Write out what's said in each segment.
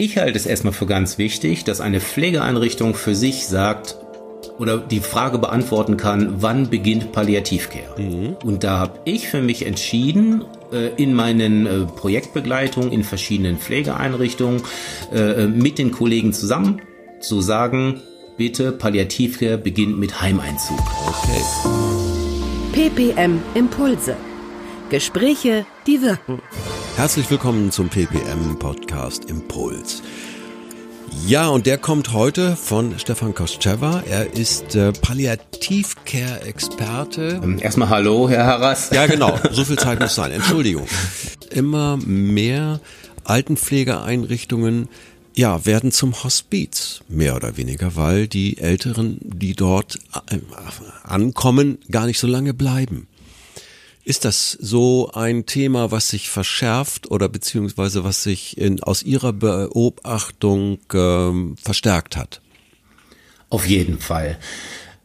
Ich halte es erstmal für ganz wichtig, dass eine Pflegeeinrichtung für sich sagt, oder die Frage beantworten kann, wann beginnt Palliativcare? Mhm. Und da habe ich für mich entschieden, äh, in meinen äh, Projektbegleitungen in verschiedenen Pflegeeinrichtungen äh, mit den Kollegen zusammen zu sagen, bitte Palliativcare beginnt mit Heimeinzug. Okay. PPM Impulse. Gespräche, die wirken. Herzlich willkommen zum PPM Podcast Impuls. Ja, und der kommt heute von Stefan Koschewa. Er ist äh, Palliativcare-Experte. Ähm, erstmal Hallo, Herr Harras. Ja, genau. So viel Zeit muss sein. Entschuldigung. Immer mehr Altenpflegeeinrichtungen ja, werden zum Hospiz, mehr oder weniger, weil die Älteren, die dort äh, ankommen, gar nicht so lange bleiben. Ist das so ein Thema, was sich verschärft oder beziehungsweise was sich in, aus Ihrer Beobachtung ähm, verstärkt hat? Auf jeden Fall.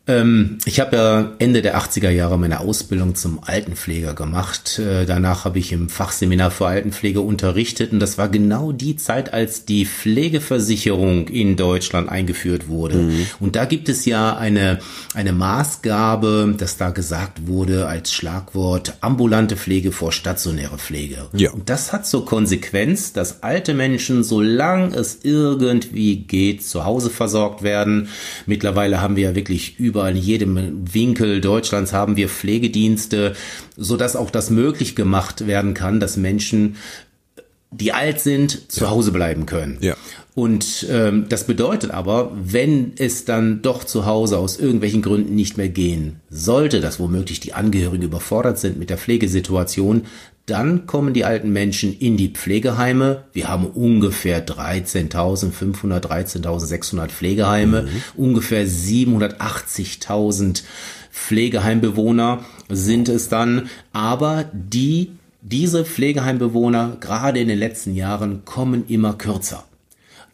Ähm, ich habe ja Ende der 80er Jahre meine Ausbildung zum Altenpfleger gemacht. Äh, danach habe ich im Fachseminar für Altenpflege unterrichtet und das war genau die Zeit, als die Pflegeversicherung in Deutschland eingeführt wurde. Mhm. Und da gibt es ja eine, eine Maßgabe, dass da gesagt wurde als Schlagwort ambulante Pflege vor stationäre Pflege. Ja. Und das hat zur Konsequenz, dass alte Menschen, solange es irgendwie geht, zu Hause versorgt werden. Mittlerweile haben wir ja wirklich über überall in jedem Winkel Deutschlands haben wir Pflegedienste, so dass auch das möglich gemacht werden kann, dass Menschen die alt sind, zu Hause bleiben können. Ja. Und ähm, das bedeutet aber, wenn es dann doch zu Hause aus irgendwelchen Gründen nicht mehr gehen sollte, dass womöglich die Angehörigen überfordert sind mit der Pflegesituation, dann kommen die alten Menschen in die Pflegeheime. Wir haben ungefähr 13.500, 13.600 Pflegeheime, mhm. ungefähr 780.000 Pflegeheimbewohner sind es dann. Aber die, diese Pflegeheimbewohner, gerade in den letzten Jahren, kommen immer kürzer.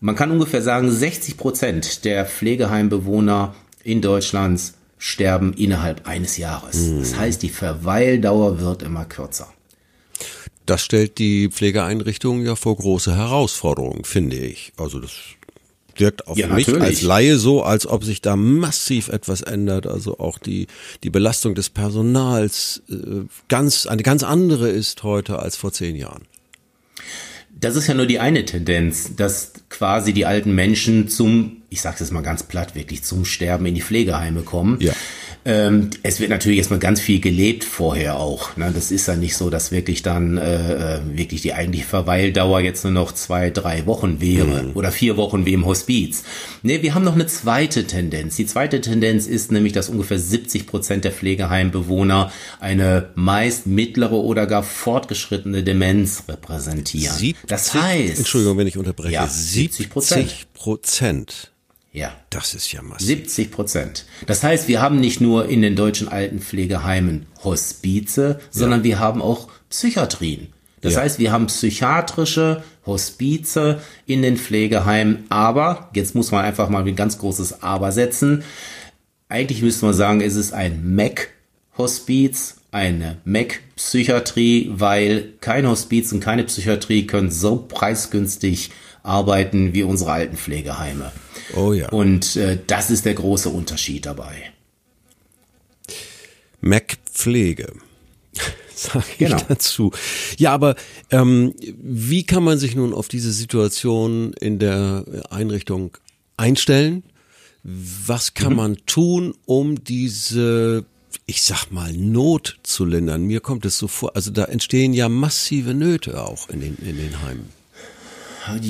Man kann ungefähr sagen, 60 Prozent der Pflegeheimbewohner in Deutschlands sterben innerhalb eines Jahres. Mhm. Das heißt, die Verweildauer wird immer kürzer das stellt die Pflegeeinrichtung ja vor große Herausforderungen, finde ich. Also das wirkt auf ja, mich natürlich. als Laie so, als ob sich da massiv etwas ändert. Also auch die, die Belastung des Personals äh, ganz, eine ganz andere ist heute als vor zehn Jahren. Das ist ja nur die eine Tendenz, dass quasi die alten Menschen zum, ich sage es mal ganz platt, wirklich zum Sterben in die Pflegeheime kommen. Ja. Ähm, es wird natürlich erstmal ganz viel gelebt vorher auch. Ne? Das ist ja nicht so, dass wirklich dann äh, äh, wirklich die eigentliche Verweildauer jetzt nur noch zwei, drei Wochen wäre mhm. oder vier Wochen wie im Hospiz. Nee, wir haben noch eine zweite Tendenz. Die zweite Tendenz ist nämlich, dass ungefähr 70 Prozent der Pflegeheimbewohner eine meist mittlere oder gar fortgeschrittene Demenz repräsentieren. 70, das heißt, Entschuldigung, wenn ich unterbreche, ja, 70 Prozent. Ja. Das ist ja massiv. 70 Prozent. Das heißt, wir haben nicht nur in den deutschen Altenpflegeheimen Hospize, sondern ja. wir haben auch Psychiatrien. Das ja. heißt, wir haben psychiatrische Hospize in den Pflegeheimen, aber, jetzt muss man einfach mal ein ganz großes Aber setzen. Eigentlich müsste man sagen, es ist ein MEC-Hospiz, eine MEC-Psychiatrie, weil kein Hospiz und keine Psychiatrie können so preisgünstig arbeiten wie unsere Altenpflegeheime. Oh ja. Und äh, das ist der große Unterschied dabei. Mac Pflege. Sag ich genau. dazu. Ja, aber ähm, wie kann man sich nun auf diese Situation in der Einrichtung einstellen? Was kann mhm. man tun, um diese, ich sag mal, Not zu lindern? Mir kommt es so vor, also da entstehen ja massive Nöte auch in den, in den Heimen.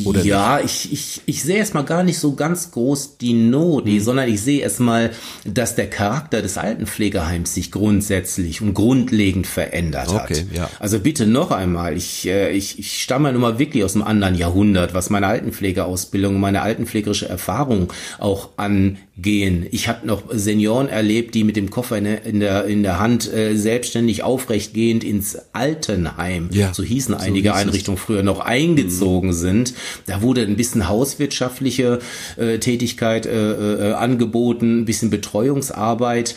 Oder ja, ich, ich, ich sehe erstmal gar nicht so ganz groß die Not, mhm. sondern ich sehe erstmal, dass der Charakter des Altenpflegeheims sich grundsätzlich und grundlegend verändert okay, hat. Ja. Also bitte noch einmal, ich, äh, ich, ich stamme nun mal wirklich aus einem anderen Jahrhundert, was meine Altenpflegeausbildung, meine altenpflegerische Erfahrung auch angehen. Ich habe noch Senioren erlebt, die mit dem Koffer in der, in der, in der Hand äh, selbstständig aufrechtgehend ins Altenheim, ja, so hießen einige so Einrichtungen früher noch, eingezogen mhm. sind sind. Da wurde ein bisschen hauswirtschaftliche äh, Tätigkeit äh, äh, angeboten, ein bisschen Betreuungsarbeit.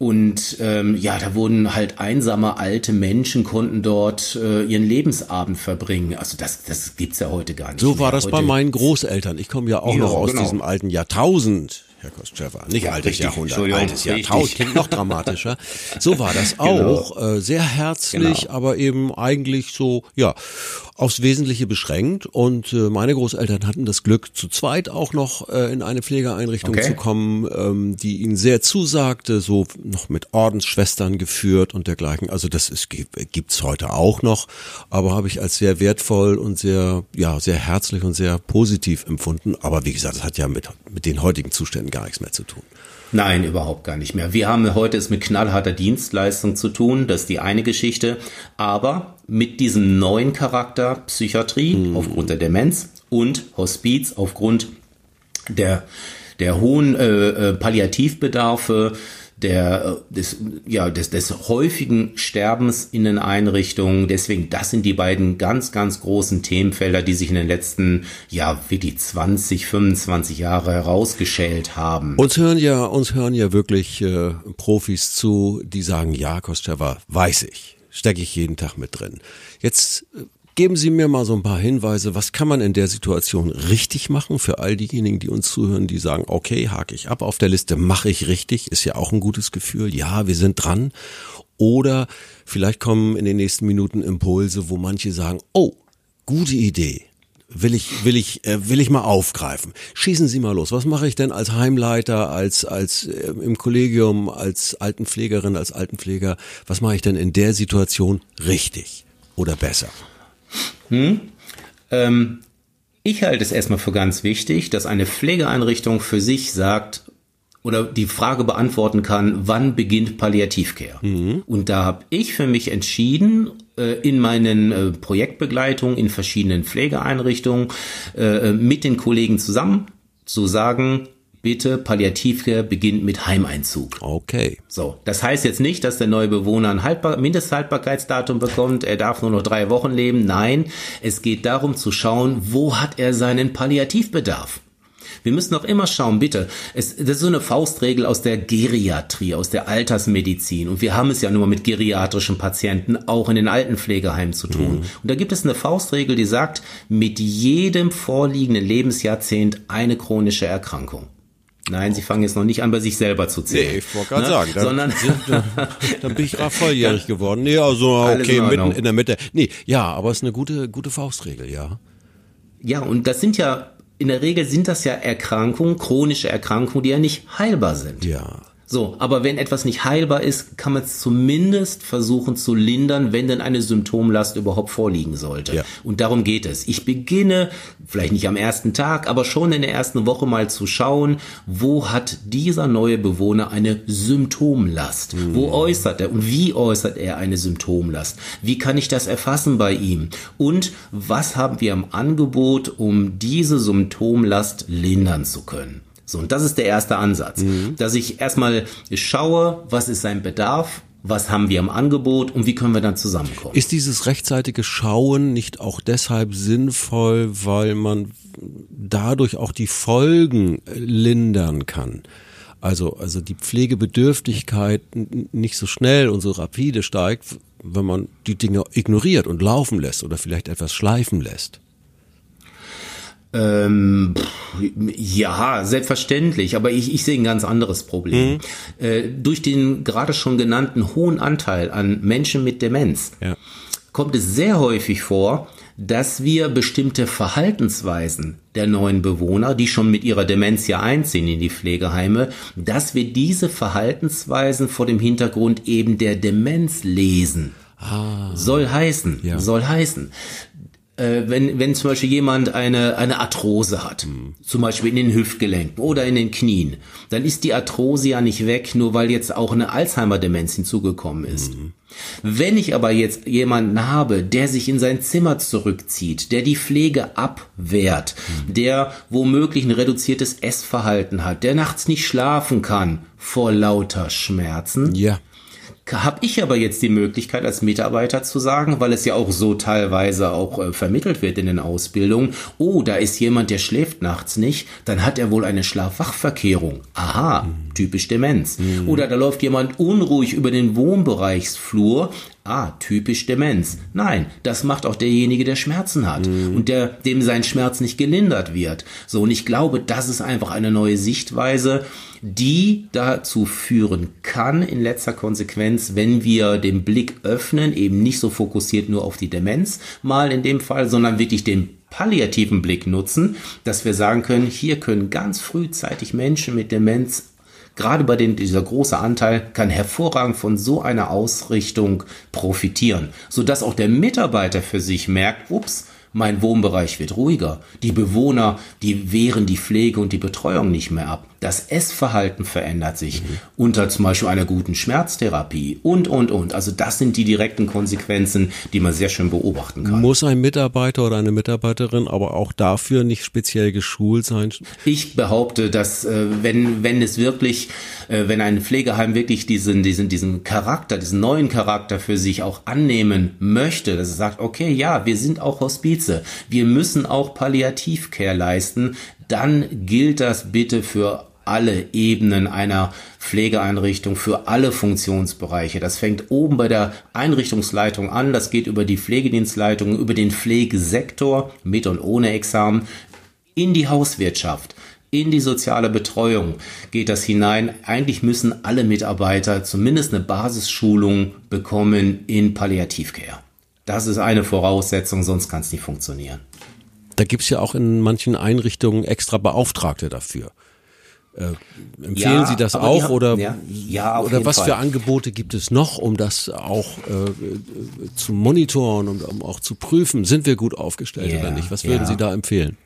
Und ähm, ja, da wurden halt einsame alte Menschen konnten dort äh, ihren Lebensabend verbringen. Also das, das gibt's ja heute gar nicht. So war mehr. das heute, bei meinen Großeltern. Ich komme ja auch Ja, noch aus genau. diesem alten Jahrtausend. Herr Kostschäfer, nicht Ja, altes richtig. Jahrhundert, altes. Jahrtausend, klingt noch dramatischer. So war das auch, äh, sehr herzlich, Genau. aber eben eigentlich so, ja, aufs Wesentliche beschränkt. Und äh, meine Großeltern hatten das Glück, zu zweit auch noch äh, in eine Pflegeeinrichtung Okay. zu kommen, ähm, die ihnen sehr zusagte, so noch mit Ordensschwestern geführt und dergleichen. Also das ist, gibt- gibt's heute auch noch, aber habe ich als sehr wertvoll und sehr, ja, sehr herzlich und sehr positiv empfunden. Aber wie gesagt, das hat ja mit, mit den heutigen Zuständen gar nichts mehr zu tun. Nein, überhaupt gar nicht mehr. Wir haben heute es mit knallharter Dienstleistung zu tun, das ist die eine Geschichte, aber mit diesem neuen Charakter Psychiatrie aufgrund der Demenz und Hospiz aufgrund der der hohen äh, äh, Palliativbedarfe, der äh, des ja des des häufigen Sterbens in den Einrichtungen. Deswegen, das sind die beiden ganz ganz großen Themenfelder, die sich in den letzten ja wirklich 20, 25 Jahre herausgeschält haben. Uns hören ja, uns hören ja wirklich äh, Profis zu, die sagen, ja, Kostschewa, weiß ich, stecke ich jeden Tag mit drin. Jetzt äh, geben Sie mir mal so ein paar Hinweise, was kann man in der Situation richtig machen für all diejenigen, die uns zuhören, die sagen, okay, hake ich ab auf der Liste, mache ich richtig, ist ja auch ein gutes Gefühl, ja, wir sind dran. Oder vielleicht kommen in den nächsten Minuten Impulse, wo manche sagen, oh, gute Idee, will ich will ich äh, will ich mal aufgreifen. Schießen Sie mal los. Was mache ich denn als Heimleiter, als als äh, im Kollegium, als Altenpflegerin, als Altenpfleger? Was mache ich denn in der Situation richtig oder besser? Ähm, ich halte es erstmal für ganz wichtig, dass eine Pflegeeinrichtung für sich sagt oder die Frage beantworten kann, wann beginnt Palliativcare? Und da habe ich für mich entschieden, äh, in meinen äh, Projektbegleitungen in verschiedenen Pflegeeinrichtungen äh, mit den Kollegen zusammen zu sagen, bitte Palliativcare beginnt mit Heimeinzug. Okay. So, das heißt jetzt nicht, dass der neue Bewohner ein Haltbar Mindesthaltbarkeitsdatum bekommt, er darf nur noch drei Wochen leben. Nein, es geht darum zu schauen, wo hat er seinen Palliativbedarf. Wir müssen auch immer schauen, bitte. Es, das ist so eine Faustregel aus der Geriatrie, aus der Altersmedizin. Und wir haben es ja nur mit geriatrischen Patienten auch in den Altenpflegeheimen zu tun. Und da gibt es eine Faustregel, die sagt, mit jedem vorliegenden Lebensjahrzehnt eine chronische Erkrankung. Nein, Sie fangen jetzt noch nicht an, bei sich selber zu zählen. Nee, ich wollte gerade Ne? sagen, da, Sondern da bin ich gerade volljährig geworden. Nee, also okay, mitten Ordnung. in der Mitte. Nee, ja, aber es ist eine gute gute Faustregel, ja. Ja, und das sind ja, in der Regel sind das ja Erkrankungen, chronische Erkrankungen, die ja nicht heilbar sind. Ja. So, aber wenn etwas nicht heilbar ist, kann man es zumindest versuchen zu lindern, wenn denn eine Symptomlast überhaupt vorliegen sollte. Ja. Und darum geht es. Ich beginne, vielleicht nicht am ersten Tag, aber schon in der ersten Woche mal zu schauen, wo hat dieser neue Bewohner eine Symptomlast? Wo äußert er und wie äußert er eine Symptomlast? Wie kann ich das erfassen bei ihm? Und was haben wir im Angebot, um diese Symptomlast lindern zu können? So, und das ist der erste Ansatz, dass ich erstmal schaue, was ist sein Bedarf, was haben wir im Angebot und wie können wir dann zusammenkommen. Ist dieses rechtzeitige Schauen nicht auch deshalb sinnvoll, weil man dadurch auch die Folgen äh, lindern kann? Also, also die Pflegebedürftigkeit nicht so schnell und so rapide steigt, wenn man die Dinge ignoriert und laufen lässt oder vielleicht etwas schleifen lässt. Ähm, pff, ja, selbstverständlich, aber ich, ich sehe ein ganz anderes Problem. Äh, durch den gerade schon genannten hohen Anteil an Menschen mit Demenz Ja. kommt es sehr häufig vor, dass wir bestimmte Verhaltensweisen der neuen Bewohner, die schon mit ihrer Demenz ja einziehen in die Pflegeheime, dass wir diese Verhaltensweisen vor dem Hintergrund eben der Demenz lesen. Soll heißen, Ja. soll heißen, äh, wenn, wenn zum Beispiel jemand eine, eine Arthrose hat, zum Beispiel in den Hüftgelenken oder in den Knien, dann ist die Arthrose ja nicht weg, nur weil jetzt auch eine Alzheimer-Demenz hinzugekommen ist. Wenn ich aber jetzt jemanden habe, der sich in sein Zimmer zurückzieht, der die Pflege abwehrt, der womöglich ein reduziertes Essverhalten hat, der nachts nicht schlafen kann vor lauter Schmerzen, Ja. Habe ich aber jetzt die Möglichkeit als Mitarbeiter zu sagen, weil es ja auch so teilweise auch äh, vermittelt wird in den Ausbildungen, oh, da ist jemand, der schläft nachts nicht, dann hat er wohl eine Schlafwachverkehrung. Aha, mhm. typisch Demenz. Mhm. Oder da läuft jemand unruhig über den Wohnbereichsflur, Ah, typisch Demenz. Nein, das macht auch derjenige, der Schmerzen hat mhm. und der, dem sein Schmerz nicht gelindert wird. So, und ich glaube, das ist einfach eine neue Sichtweise, die dazu führen kann, in letzter Konsequenz, wenn wir den Blick öffnen, eben nicht so fokussiert nur auf die Demenz mal in dem Fall, sondern wirklich den palliativen Blick nutzen, dass wir sagen können, hier können ganz frühzeitig Menschen mit Demenz gerade bei den, dieser große Anteil kann hervorragend von so einer Ausrichtung profitieren, sodass auch der Mitarbeiter für sich merkt, ups, mein Wohnbereich wird ruhiger. Die Bewohner, die wehren die Pflege und die Betreuung nicht mehr ab. Das Essverhalten verändert sich mhm. unter zum Beispiel einer guten Schmerztherapie und, und, und. Also das sind die direkten Konsequenzen, die man sehr schön beobachten kann. Muss ein Mitarbeiter oder eine Mitarbeiterin aber auch dafür nicht speziell geschult sein? Ich behaupte, dass äh, wenn, wenn es wirklich, äh, wenn ein Pflegeheim wirklich diesen, diesen, diesen Charakter, diesen neuen Charakter für sich auch annehmen möchte, dass es sagt, okay, ja, wir sind auch Hospize, wir müssen auch Palliativcare leisten, dann gilt das bitte für alle Ebenen einer Pflegeeinrichtung für alle Funktionsbereiche. Das fängt oben bei der Einrichtungsleitung an, das geht über die Pflegedienstleitung, über den Pflegesektor mit und ohne Examen in die Hauswirtschaft. In die soziale Betreuung geht das hinein. Eigentlich müssen alle Mitarbeiter zumindest eine Basisschulung bekommen in Palliativcare. Das ist eine Voraussetzung, sonst kann es nicht funktionieren. Da gibt's ja auch in manchen Einrichtungen extra Beauftragte dafür. Äh, empfehlen ja, Sie das auch haben, oder, ja, ja, oder was Fall. für Angebote gibt es noch, um das auch äh, zu monitoren und um auch zu prüfen, sind wir gut aufgestellt oder nicht? Was würden Sie da empfehlen?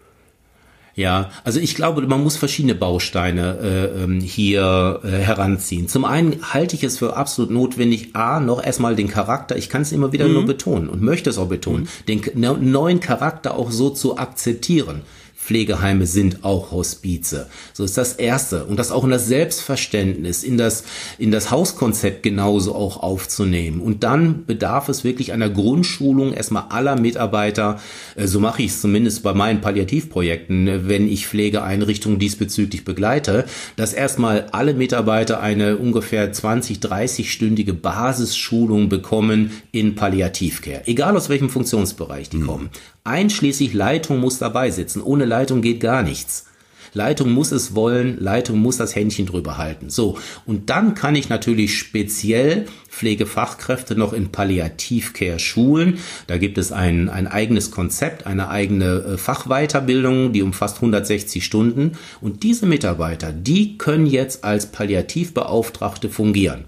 Ja, also ich glaube, man muss verschiedene Bausteine äh, ähm, hier äh, heranziehen. Zum einen halte ich es für absolut notwendig, a, noch erstmal den Charakter, ich kann es immer wieder mhm. nur betonen und möchte es auch betonen, mhm. den neuen Charakter auch so zu akzeptieren. Pflegeheime sind auch Hospize. So ist das Erste. Und das auch in das Selbstverständnis, in das, in das Hauskonzept genauso auch aufzunehmen. Und dann bedarf es wirklich einer Grundschulung erstmal aller Mitarbeiter. Äh, so mache ich es zumindest bei meinen Palliativprojekten, äh, wenn ich Pflegeeinrichtungen diesbezüglich begleite, dass erstmal alle Mitarbeiter eine ungefähr 20, 30-stündige Basisschulung bekommen in Palliativcare. Egal aus welchem Funktionsbereich die mhm. kommen. Einschließlich Leitung muss dabei sitzen. Ohne Leitung geht gar nichts. Leitung muss es wollen, Leitung muss das Händchen drüber halten. So, und dann kann ich natürlich speziell Pflegefachkräfte noch in Palliativcare schulen. Da gibt es ein, ein eigenes Konzept, eine eigene äh, Fachweiterbildung, die umfasst 160 Stunden. Und diese Mitarbeiter, die können jetzt als Palliativbeauftragte fungieren.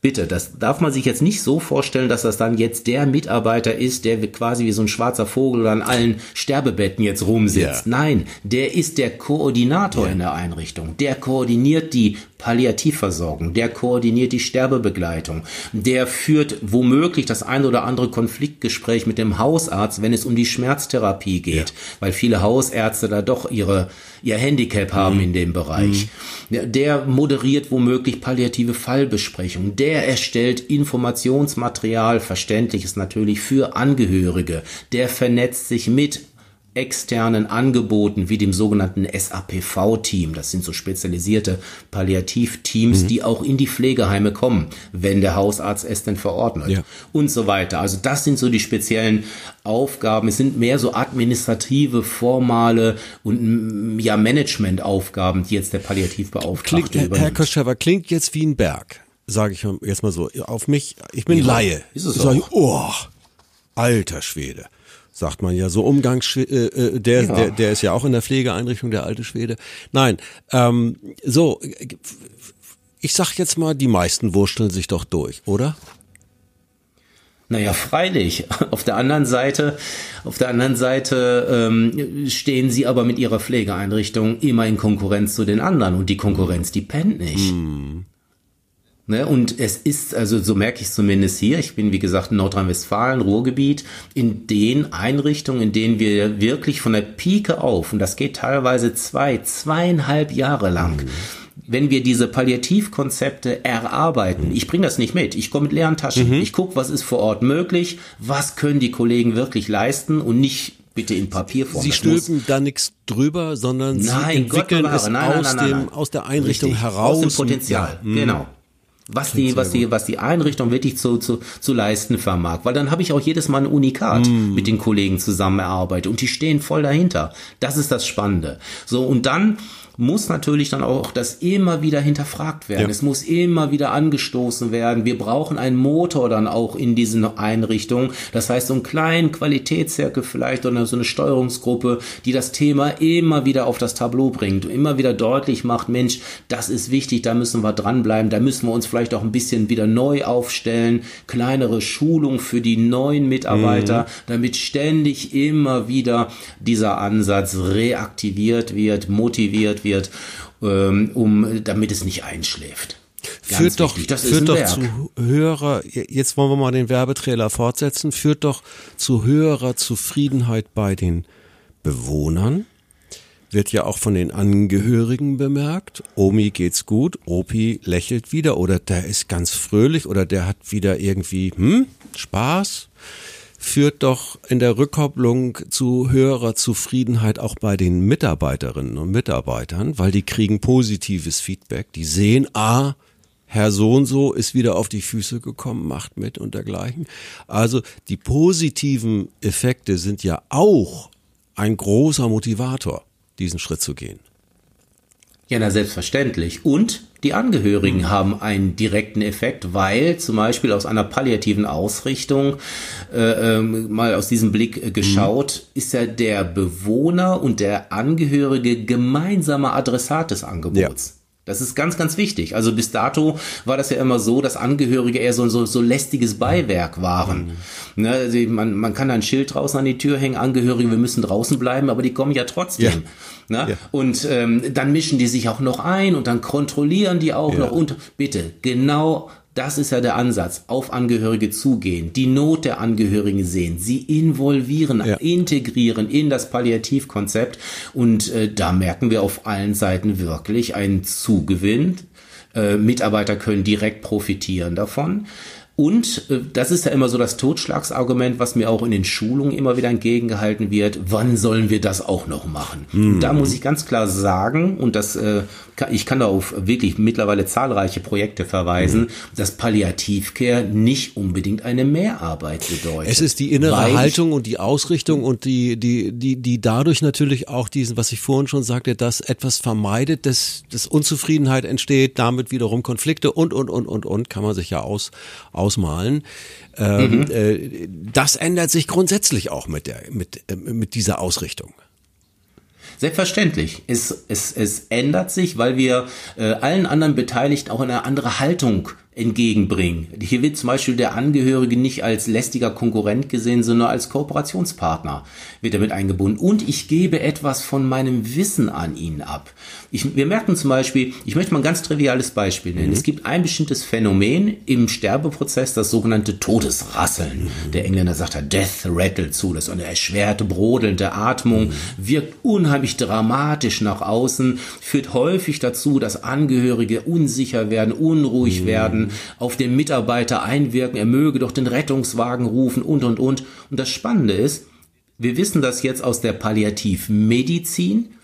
Bitte, das darf man sich jetzt nicht so vorstellen, dass das dann jetzt der Mitarbeiter ist, der quasi wie so ein schwarzer Vogel an allen Sterbebetten jetzt rumsitzt. Ja. Nein, der ist der Koordinator ja. in der Einrichtung. Der koordiniert die Palliativversorgung, der koordiniert die Sterbebegleitung, der führt womöglich das ein oder andere Konfliktgespräch mit dem Hausarzt, wenn es um die Schmerztherapie geht, ja. weil viele Hausärzte da doch ihre, ihr Handicap haben mhm. in dem Bereich. Mhm. Der moderiert womöglich palliative Fallbesprechungen, der erstellt Informationsmaterial, verständliches natürlich für Angehörige, der vernetzt sich mit externen Angeboten wie dem sogenannten SAPV-Team. Das sind so spezialisierte Palliativteams, mhm. die auch in die Pflegeheime kommen, wenn der Hausarzt es denn verordnet ja. und so weiter. Also das sind so die speziellen Aufgaben. Es sind mehr so administrative, formale und mm, ja Managementaufgaben, die jetzt der Palliativbeauftragte klingt, übernimmt. Herr Koschewa, klingt jetzt wie ein Berg, sage ich jetzt mal so. Auf mich, ich bin ja, Laie. Ist es ich auch. oh, alter Schwede sagt man ja so Umgangs äh, äh, der, ja. der der ist ja auch in der Pflegeeinrichtung der alte Schwede. Nein, ähm, so ich sag jetzt mal, die meisten wursteln sich doch durch, oder? Naja, freilich. Auf der anderen Seite, auf der anderen Seite ähm, stehen sie aber mit ihrer Pflegeeinrichtung immer in Konkurrenz zu den anderen und die Konkurrenz, die pennt nicht. Hm. Ne, und es ist, also so merke ich es zumindest hier, ich bin wie gesagt in Nordrhein-Westfalen, Ruhrgebiet, in den Einrichtungen, in denen wir wirklich von der Pike auf, und das geht teilweise zwei, zweieinhalb Jahre lang, mhm wenn wir diese Palliativkonzepte erarbeiten, ich bringe das nicht mit, ich komme mit leeren Taschen, ich gucke, was ist vor Ort möglich, was können die Kollegen wirklich leisten und nicht bitte in Papierform. Sie stülpen da nichts drüber, sondern Sie Nein, Gott entwickeln bewahre. es Nein, nein, aus, dem, aus der Einrichtung Richtig, heraus. Aus dem Potenzial, Ja, mhm. genau. Was die, was die, was die Einrichtung wirklich zu, zu, zu leisten vermag. Weil dann habe ich auch jedes Mal ein Unikat Mhm. mit den Kollegen zusammengearbeitet und die stehen voll dahinter. Das ist das Spannende. So, und dann muss natürlich dann auch das immer wieder hinterfragt werden. Ja. Es muss immer wieder angestoßen werden. Wir brauchen einen Motor dann auch in diesen Einrichtungen. Das heißt, so einen kleinen Qualitätszirkel vielleicht oder so eine Steuerungsgruppe, die das Thema immer wieder auf das Tableau bringt und immer wieder deutlich macht, Mensch, das ist wichtig, da müssen wir dranbleiben, da müssen wir uns vielleicht auch ein bisschen wieder neu aufstellen, kleinere Schulung für die neuen Mitarbeiter, damit ständig immer wieder dieser Ansatz reaktiviert wird, motiviert wird, ähm, um, damit es nicht einschläft. Ganz führt doch, wichtig, das ist führt doch Werk. zu höherer, jetzt wollen wir mal den Werbetrailer fortsetzen, führt doch zu höherer Zufriedenheit bei den Bewohnern. Wird ja auch von den Angehörigen bemerkt. Omi geht's gut, Opi lächelt wieder oder der ist ganz fröhlich oder der hat wieder irgendwie, hm, Spaß. Führt doch in der Rückkopplung zu höherer Zufriedenheit auch bei den Mitarbeiterinnen und Mitarbeitern, weil die kriegen positives Feedback. Die sehen, ah, Herr so und so ist wieder auf die Füße gekommen, macht mit und dergleichen. Also die positiven Effekte sind ja auch ein großer Motivator, diesen Schritt zu gehen. Ja, na selbstverständlich. Und die Angehörigen haben einen direkten Effekt, weil zum Beispiel aus einer palliativen Ausrichtung, äh, ähm, mal aus diesem Blick äh, geschaut, ist ja der Bewohner und der Angehörige gemeinsamer Adressat des Angebots. Das ist ganz, ganz wichtig. Also bis dato war das ja immer so, dass Angehörige eher so, so, so lästiges Beiwerk waren. Ne, also man, man kann da ein Schild draußen an die Tür hängen, Angehörige, wir müssen draußen bleiben, aber die kommen ja trotzdem. Ja. Ne? Ja. Und ähm, dann mischen die sich auch noch ein und dann kontrollieren die auch Ja. noch. Und bitte, genau das ist ja der Ansatz. Auf Angehörige zugehen, die Not der Angehörigen sehen, sie involvieren, Ja. integrieren in das Palliativkonzept. Und äh, da merken wir auf allen Seiten wirklich einen Zugewinn. Äh, Mitarbeiter können direkt profitieren davon. Und äh, das ist ja immer so das Totschlagsargument, was mir auch in den Schulungen immer wieder entgegengehalten wird. Wann sollen wir das auch noch machen? Und da muss ich ganz klar sagen, und das, äh, ich kann da auf wirklich mittlerweile zahlreiche Projekte verweisen, dass Palliativcare nicht unbedingt eine Mehrarbeit bedeutet. Es ist die innere Haltung und die Ausrichtung und die, die, die, die dadurch natürlich auch diesen, was ich vorhin schon sagte, dass etwas vermeidet, dass, dass Unzufriedenheit entsteht, damit wiederum Konflikte und, und, und, und, und, kann man sich ja aus, ausmalen. Ähm, äh, das ändert sich grundsätzlich auch mit der, mit, äh, mit dieser Ausrichtung. Selbstverständlich. Es, es, es ändert sich, weil wir äh, allen anderen Beteiligten auch eine andere Haltung entgegenbringen. Hier wird zum Beispiel der Angehörige nicht als lästiger Konkurrent gesehen, sondern als Kooperationspartner wird damit eingebunden. Und ich gebe etwas von meinem Wissen an ihn ab. Ich, wir merken zum Beispiel, ich möchte mal ein ganz triviales Beispiel nennen. Es gibt ein bestimmtes Phänomen im Sterbeprozess, das sogenannte Todesrasseln. Der Engländer sagt da Death Rattle zu, das ist eine erschwerte, brodelnde Atmung, wirkt unheimlich dramatisch nach außen, führt häufig dazu, dass Angehörige unsicher werden, unruhig werden, auf den Mitarbeiter einwirken, er möge doch den Rettungswagen rufen und, und, und. Und das Spannende ist, wir wissen das jetzt aus der Palliativmedizin,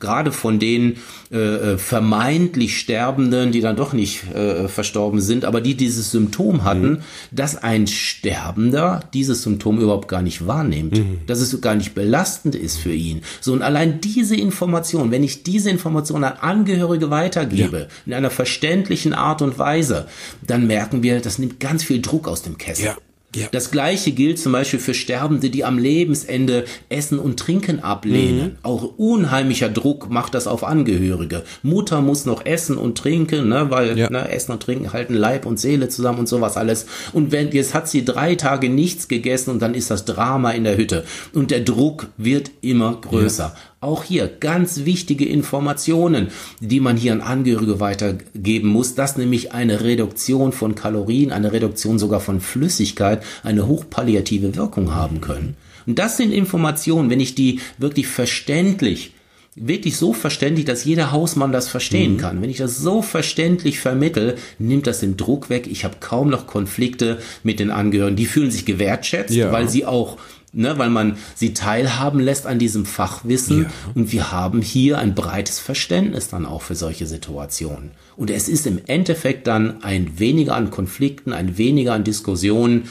gerade von den äh, vermeintlich Sterbenden, die dann doch nicht äh, verstorben sind, aber die dieses Symptom hatten, dass ein Sterbender dieses Symptom überhaupt gar nicht wahrnimmt, dass es gar nicht belastend ist für ihn. So und allein diese Information, wenn ich diese Information an Angehörige weitergebe, in einer verständlichen Art und Weise, dann merken wir, das nimmt ganz viel Druck aus dem Kessel. Ja. Ja. Das gleiche gilt zum Beispiel für Sterbende, die am Lebensende Essen und Trinken ablehnen. Mhm. Auch unheimlicher Druck macht das auf Angehörige. Mutter muss noch essen und trinken, ne, weil Ja. ne, Essen und Trinken halten Leib und Seele zusammen und sowas alles. Und wenn jetzt hat sie drei Tage nichts gegessen und dann ist das Drama in der Hütte. Und der Druck wird immer größer. Auch hier ganz wichtige Informationen, die man hier an Angehörige weitergeben muss, dass nämlich eine Reduktion von Kalorien, eine Reduktion sogar von Flüssigkeit eine hochpalliative Wirkung haben können. Und das sind Informationen, wenn ich die wirklich verständlich wirklich so verständlich, dass jeder Hausmann das verstehen mhm. kann. Wenn ich das so verständlich vermittel, nimmt das den Druck weg. Ich habe kaum noch Konflikte mit den Angehörigen. Die fühlen sich gewertschätzt, ja. weil sie auch ne, weil man sie teilhaben lässt an diesem Fachwissen. Ja. Und wir haben hier ein breites Verständnis dann auch für solche Situationen. Und es ist im Endeffekt dann ein weniger an Konflikten, ein weniger an Diskussionen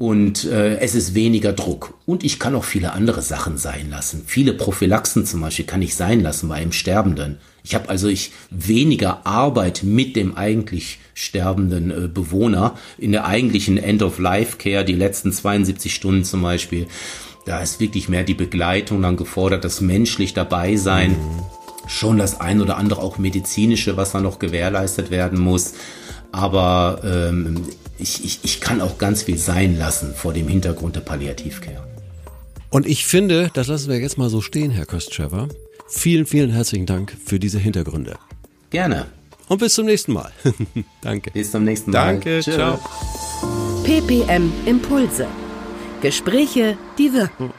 und äh, es ist weniger Druck. Und ich kann auch viele andere Sachen sein lassen. Viele Prophylaxen zum Beispiel kann ich sein lassen bei einem Sterbenden. Ich habe also ich weniger Arbeit mit dem eigentlich sterbenden äh, Bewohner in der eigentlichen End-of-Life-Care, die letzten 72 Stunden zum Beispiel. Da ist wirklich mehr die Begleitung dann gefordert, das menschlich dabei sein. Mhm. Schon das ein oder andere auch medizinische, was da noch gewährleistet werden muss. Aber ähm, ich, ich, ich kann auch ganz viel sein lassen vor dem Hintergrund der Palliativcare. Und ich finde, das lassen wir jetzt mal so stehen, Herr Köstschäfer. Vielen, vielen herzlichen Dank für diese Hintergründe. Gerne. Und bis zum nächsten Mal. Danke. Bis zum nächsten Mal. Danke, Tschö. ciao. PPM Impulse. Gespräche, die wirken.